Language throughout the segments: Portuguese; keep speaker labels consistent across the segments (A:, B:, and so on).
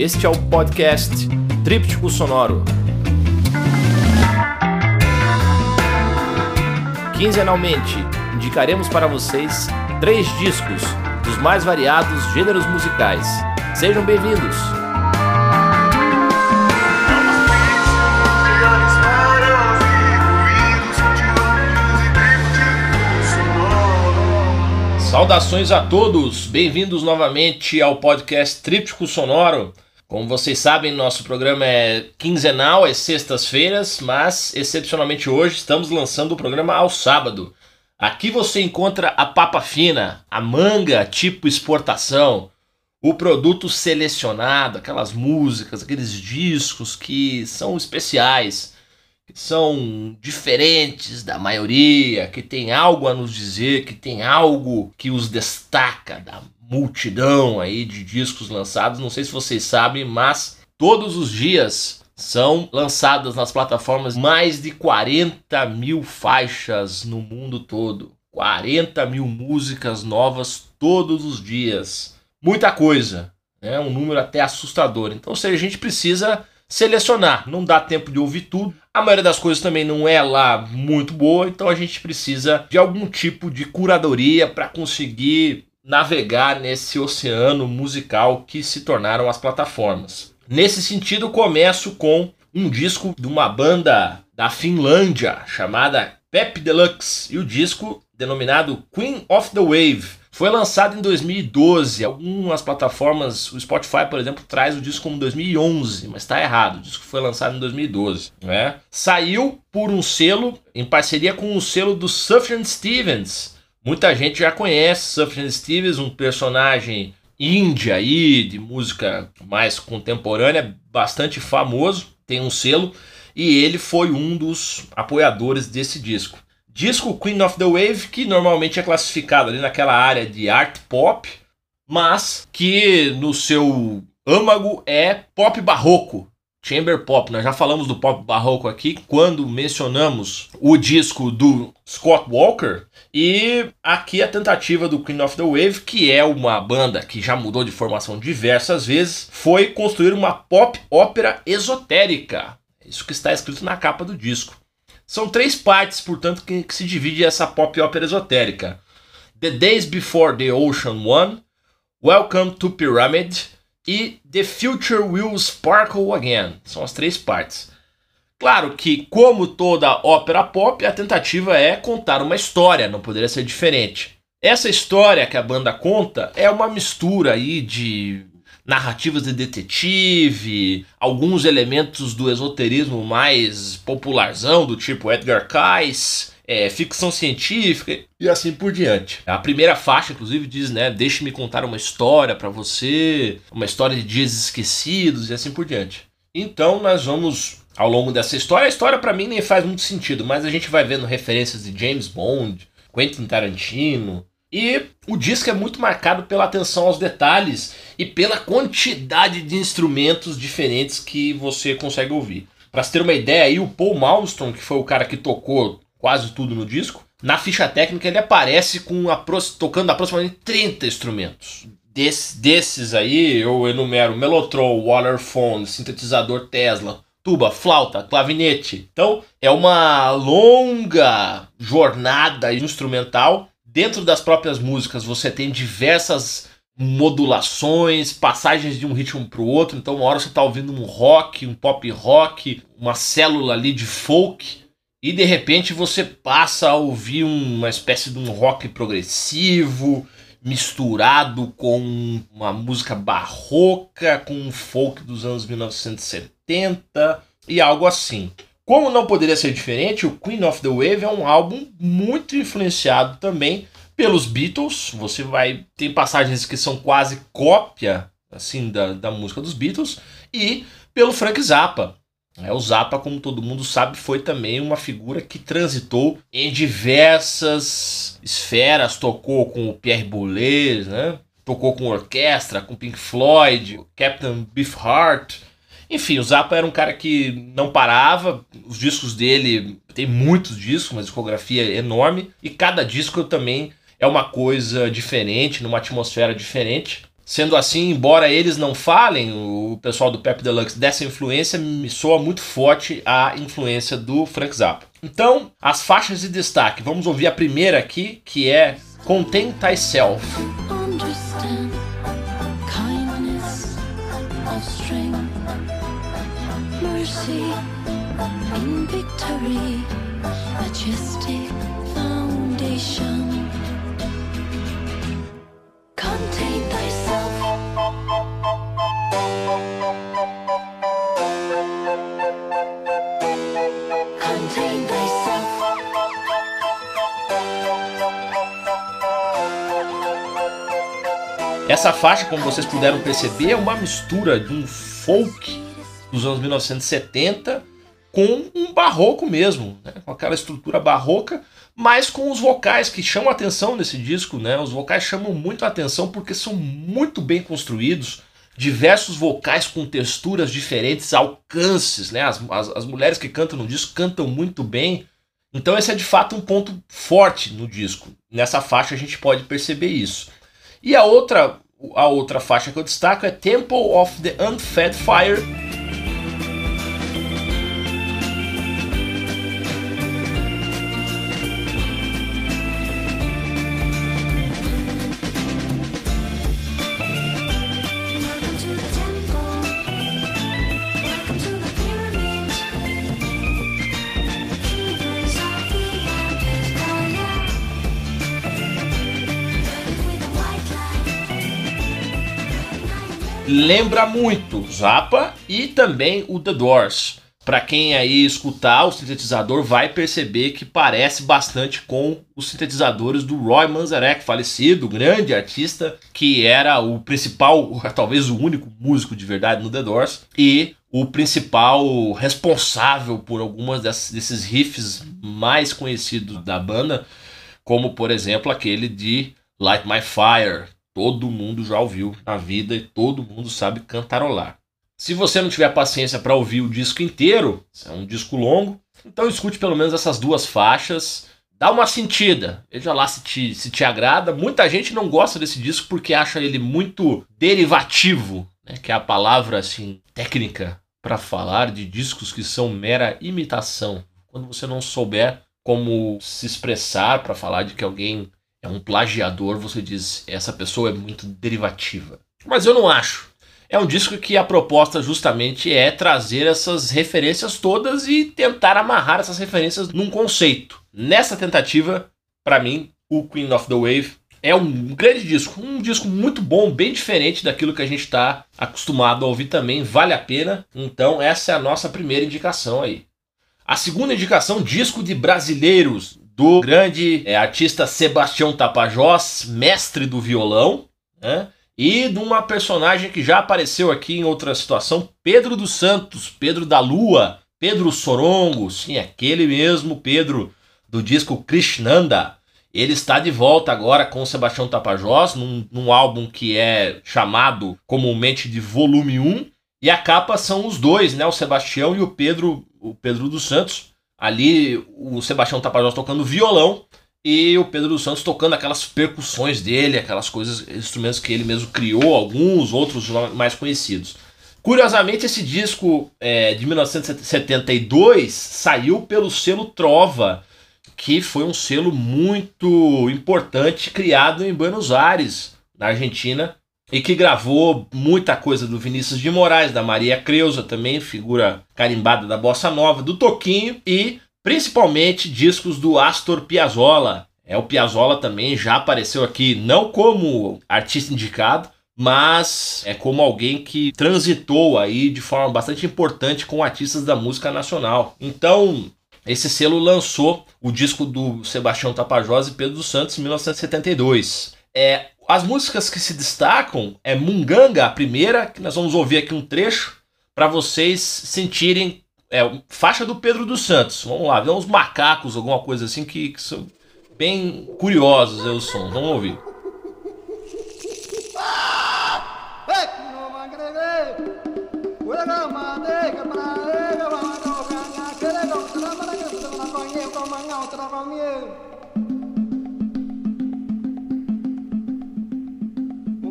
A: Este é o podcast Tríptico Sonoro. Quinzenalmente, indicaremos para vocês três discos dos mais variados gêneros musicais. Sejam bem-vindos! Saudações a todos, bem-vindos novamente ao podcast Tríptico Sonoro. Como vocês sabem, nosso programa é quinzenal, é sextas-feiras, mas excepcionalmente hoje estamos lançando o programa ao sábado. Aqui você encontra a papa fina, a manga tipo exportação, o produto selecionado, aquelas músicas, aqueles discos que são especiais são diferentes da maioria, que tem algo a nos dizer, que tem algo que os destaca da multidão aí de discos lançados. Não sei se vocês sabem, mas todos os dias são lançadas nas plataformas mais de 40 mil faixas no mundo todo. 40 mil músicas novas todos os dias. Muita coisa, é um número até assustador. Então, se a gente precisa selecionar. Não dá tempo de ouvir tudo. A maioria das coisas também não é lá muito boa, então a gente precisa de algum tipo de curadoria para conseguir navegar nesse oceano musical que se tornaram as plataformas. Nesse sentido, começo com um disco de uma banda da Finlândia chamada Pep Deluxe e o disco denominado Queen of the Wave. Foi lançado em 2012. Algumas plataformas, o Spotify, por exemplo, traz o disco como 2011, mas está errado. O disco foi lançado em 2012. Né? Saiu por um selo em parceria com o selo do Sufjan Stevens. Muita gente já conhece Sufjan Stevens, um personagem índia aí de música mais contemporânea, bastante famoso. Tem um selo e ele foi um dos apoiadores desse disco. Disco Queen of the Wave, que normalmente é classificado ali naquela área de art pop, mas que no seu âmago é pop barroco, chamber pop. Nós já falamos do pop barroco aqui quando mencionamos o disco do Scott Walker e aqui a tentativa do Queen of the Wave, que é uma banda que já mudou de formação diversas vezes, foi construir uma pop ópera esotérica. Isso que está escrito na capa do disco. São três partes, portanto, que, que se divide essa pop ópera esotérica: The Days Before the Ocean One, Welcome to Pyramid e The Future Will Sparkle Again. São as três partes. Claro que, como toda ópera pop, a tentativa é contar uma história, não poderia ser diferente. Essa história que a banda conta é uma mistura aí de narrativas de detetive, alguns elementos do esoterismo mais popularzão, do tipo Edgar Cayce, é, ficção científica e assim por diante. A primeira faixa, inclusive, diz, né, deixe-me contar uma história para você, uma história de dias esquecidos e assim por diante. Então nós vamos ao longo dessa história, a história para mim nem faz muito sentido, mas a gente vai vendo referências de James Bond, Quentin Tarantino, e o disco é muito marcado pela atenção aos detalhes e pela quantidade de instrumentos diferentes que você consegue ouvir. Para ter uma ideia, aí o Paul Malmsteen, que foi o cara que tocou quase tudo no disco, na ficha técnica ele aparece com tocando aproximadamente 30 instrumentos. Des, desses aí eu enumero Mellotron, Waterphone, sintetizador Tesla, tuba, flauta, clavinete. Então é uma longa jornada instrumental Dentro das próprias músicas você tem diversas modulações, passagens de um ritmo para o outro. Então, uma hora você está ouvindo um rock, um pop rock, uma célula ali de folk, e de repente você passa a ouvir uma espécie de um rock progressivo misturado com uma música barroca, com um folk dos anos 1970 e algo assim. Como não poderia ser diferente, o Queen of the Wave é um álbum muito influenciado também pelos Beatles. Você vai tem passagens que são quase cópia assim da, da música dos Beatles e pelo Frank Zappa. É, o Zappa, como todo mundo sabe, foi também uma figura que transitou em diversas esferas, tocou com o Pierre Boulez, né? tocou com orquestra, com Pink Floyd, Captain Beefheart, enfim, o Zappa era um cara que não parava, os discos dele, tem muitos discos, uma discografia enorme, e cada disco também é uma coisa diferente, numa atmosfera diferente. Sendo assim, embora eles não falem, o pessoal do Pep Deluxe, dessa influência, me soa muito forte a influência do Frank Zappa. Então, as faixas de destaque. Vamos ouvir a primeira aqui, que é Contain Thyself. Foundation. Contain thyself. Contain thyself. Essa faixa, como vocês puderam perceber, é uma mistura de um folk dos anos 1970 com barroco mesmo, né? com aquela estrutura barroca, mas com os vocais que chamam atenção nesse disco. Né? Os vocais chamam muito a atenção porque são muito bem construídos, diversos vocais com texturas diferentes, alcances. Né? As, as, as mulheres que cantam no disco cantam muito bem. Então esse é de fato um ponto forte no disco. Nessa faixa a gente pode perceber isso. E a outra, a outra faixa que eu destaco é Temple of the Unfed Fire lembra muito Zappa e também o The Doors. Para quem aí escutar o sintetizador vai perceber que parece bastante com os sintetizadores do Roy Manzarek, falecido, grande artista, que era o principal, talvez o único músico de verdade no The Doors e o principal responsável por algumas desses riffs mais conhecidos da banda, como por exemplo aquele de Light My Fire, todo mundo já ouviu na vida e todo mundo sabe cantarolar. Se você não tiver paciência para ouvir o disco inteiro, é um disco longo, então escute pelo menos essas duas faixas. Dá uma sentida, veja lá se te, se te agrada. Muita gente não gosta desse disco porque acha ele muito derivativo, né, que é a palavra assim técnica para falar de discos que são mera imitação. Quando você não souber como se expressar para falar de que alguém é um plagiador, você diz, essa pessoa é muito derivativa. Mas eu não acho. É um disco que a proposta justamente é trazer essas referências todas e tentar amarrar essas referências num conceito. Nessa tentativa, para mim, o Queen of the Wave é um grande disco, um disco muito bom, bem diferente daquilo que a gente está acostumado a ouvir também, vale a pena. Então, essa é a nossa primeira indicação aí. A segunda indicação, disco de brasileiros do grande é, artista Sebastião Tapajós, mestre do violão, né? e de uma personagem que já apareceu aqui em outra situação, Pedro dos Santos, Pedro da Lua, Pedro Sorongo, sim, aquele mesmo Pedro do disco Krishnanda. Ele está de volta agora com Sebastião Tapajós, num, num álbum que é chamado comumente de Volume 1. E a capa são os dois, né? O Sebastião e o Pedro, o Pedro dos Santos, Ali o Sebastião Tapajós tocando violão e o Pedro dos Santos tocando aquelas percussões dele, aquelas coisas, instrumentos que ele mesmo criou, alguns outros mais conhecidos. Curiosamente, esse disco é, de 1972 saiu pelo selo Trova, que foi um selo muito importante criado em Buenos Aires, na Argentina, e que gravou muita coisa do Vinícius de Moraes, da Maria Creuza também, figura carimbada da bossa nova, do Toquinho e principalmente discos do Astor Piazzolla. É o Piazzolla também já apareceu aqui não como artista indicado, mas é como alguém que transitou aí de forma bastante importante com artistas da música nacional. Então, esse selo lançou o disco do Sebastião Tapajós e Pedro dos Santos em 1972. É, as músicas que se destacam é Munganga, a primeira, que nós vamos ouvir aqui um trecho para vocês sentirem é, faixa do Pedro dos Santos. Vamos lá, vê uns macacos, alguma coisa assim que, que são bem curiosos é o som. Vamos ouvir.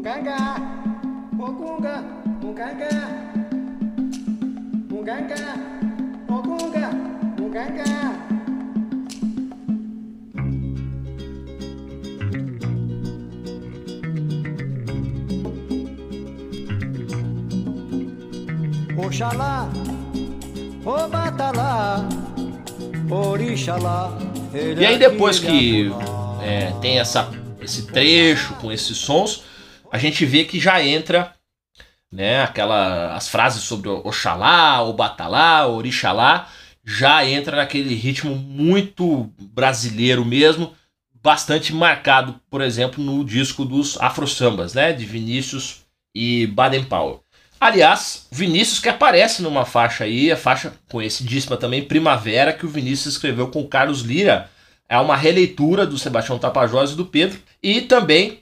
A: Ganga.
B: Oxalá, Obatalá, Orixalá.
A: E aí depois que é, tem essa, esse trecho com esses sons, a gente vê que já entra né, aquela, as frases sobre Oxalá, Obatalá, Orixalá, já entra naquele ritmo muito brasileiro mesmo, bastante marcado, por exemplo, no disco dos Afro Sambas, né, de Vinícius e Baden Powell. Aliás, Vinícius que aparece numa faixa aí, a faixa conhecidíssima também, Primavera, que o Vinícius escreveu com Carlos Lira. É uma releitura do Sebastião Tapajós e do Pedro. E também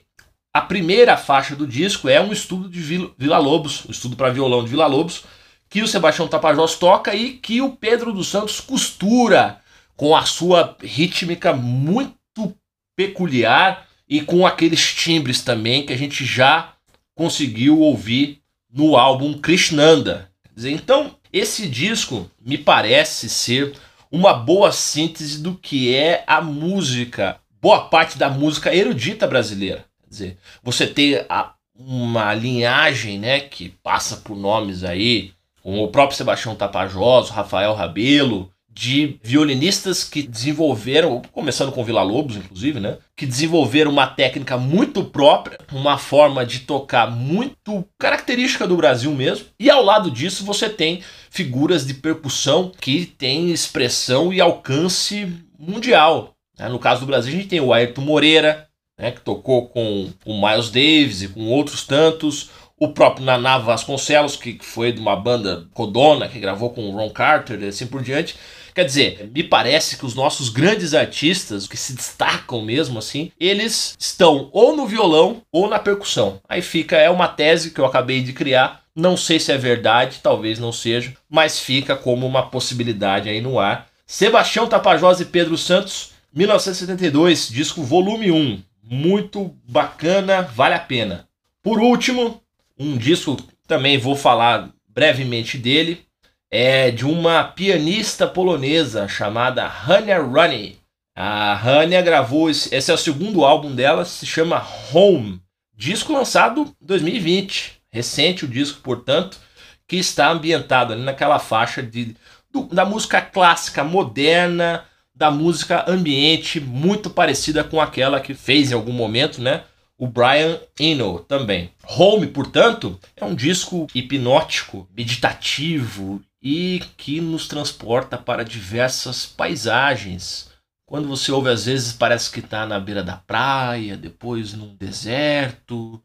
A: a primeira faixa do disco é um estudo de Vila Lobos, um estudo para violão de Vila Lobos, que o Sebastião Tapajós toca e que o Pedro dos Santos costura com a sua rítmica muito peculiar e com aqueles timbres também que a gente já conseguiu ouvir no álbum Krishnanda. Então, esse disco me parece ser uma boa síntese do que é a música, boa parte da música erudita brasileira. Quer dizer, você tem a, uma linhagem né, que passa por nomes aí, como o próprio Sebastião Tapajós, Rafael Rabelo, de violinistas que desenvolveram, começando com Vila Lobos, inclusive, né? Que desenvolveram uma técnica muito própria, uma forma de tocar muito característica do Brasil mesmo. E ao lado disso você tem figuras de percussão que têm expressão e alcance mundial. Né? No caso do Brasil, a gente tem o Ayrton Moreira, né? que tocou com o Miles Davis e com outros tantos o próprio Naná Vasconcelos, que foi de uma banda Codona, que gravou com o Ron Carter e assim por diante. Quer dizer, me parece que os nossos grandes artistas, que se destacam mesmo assim, eles estão ou no violão ou na percussão. Aí fica, é uma tese que eu acabei de criar. Não sei se é verdade, talvez não seja, mas fica como uma possibilidade aí no ar. Sebastião Tapajós e Pedro Santos, 1972, disco volume 1. Muito bacana, vale a pena. Por último, um disco também vou falar brevemente dele, é de uma pianista polonesa chamada Hania Runny. A Hania gravou, esse, esse é o segundo álbum dela, se chama Home. Disco lançado em 2020, recente o disco, portanto, que está ambientado ali naquela faixa de, do, da música clássica, moderna, da música ambiente, muito parecida com aquela que fez em algum momento, né? o Brian Eno também. Home, portanto, é um disco hipnótico, meditativo e que nos transporta para diversas paisagens. Quando você ouve, às vezes parece que está na beira da praia, depois num deserto,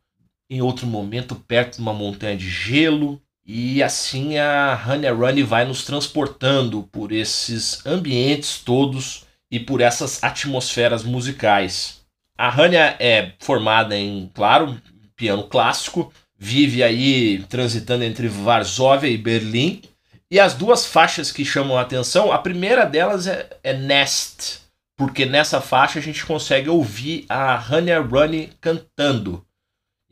A: em outro momento perto de uma montanha de gelo. E assim a Honey Runny vai nos transportando por esses ambientes todos e por essas atmosferas musicais. A Hania é formada em, claro, piano clássico, vive aí transitando entre Varsóvia e Berlim. E as duas faixas que chamam a atenção, a primeira delas é, é Nest, porque nessa faixa a gente consegue ouvir a Hania Runny cantando.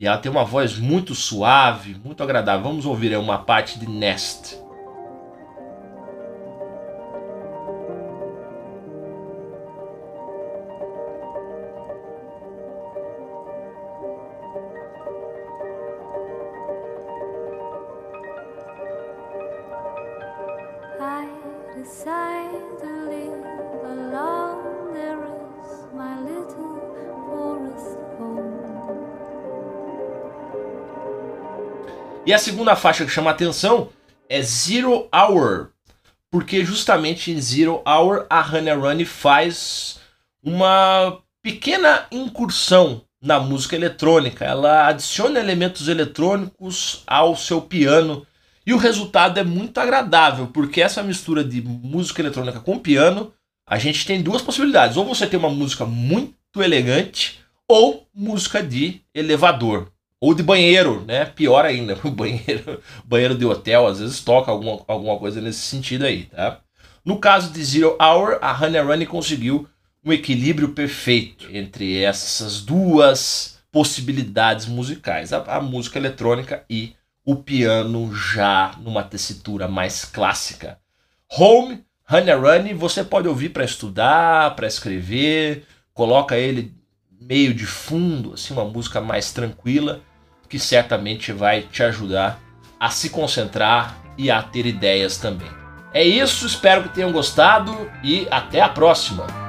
A: E ela tem uma voz muito suave, muito agradável. Vamos ouvir uma parte de Nest. E a segunda faixa que chama atenção é Zero Hour, porque justamente em Zero Hour a Hannah Runny faz uma pequena incursão na música eletrônica. Ela adiciona elementos eletrônicos ao seu piano e o resultado é muito agradável, porque essa mistura de música eletrônica com piano, a gente tem duas possibilidades. Ou você tem uma música muito elegante ou música de elevador. Ou de banheiro, né? Pior ainda, banheiro, banheiro de hotel às vezes toca alguma, alguma coisa nesse sentido aí, tá? No caso de Zero Hour, a Honey Runny conseguiu um equilíbrio perfeito entre essas duas possibilidades musicais, a, a música eletrônica e o piano já numa tessitura mais clássica. Home, Honey Run, você pode ouvir para estudar, para escrever, coloca ele meio de fundo, assim, uma música mais tranquila, que certamente vai te ajudar a se concentrar e a ter ideias também. É isso, espero que tenham gostado e até a próxima!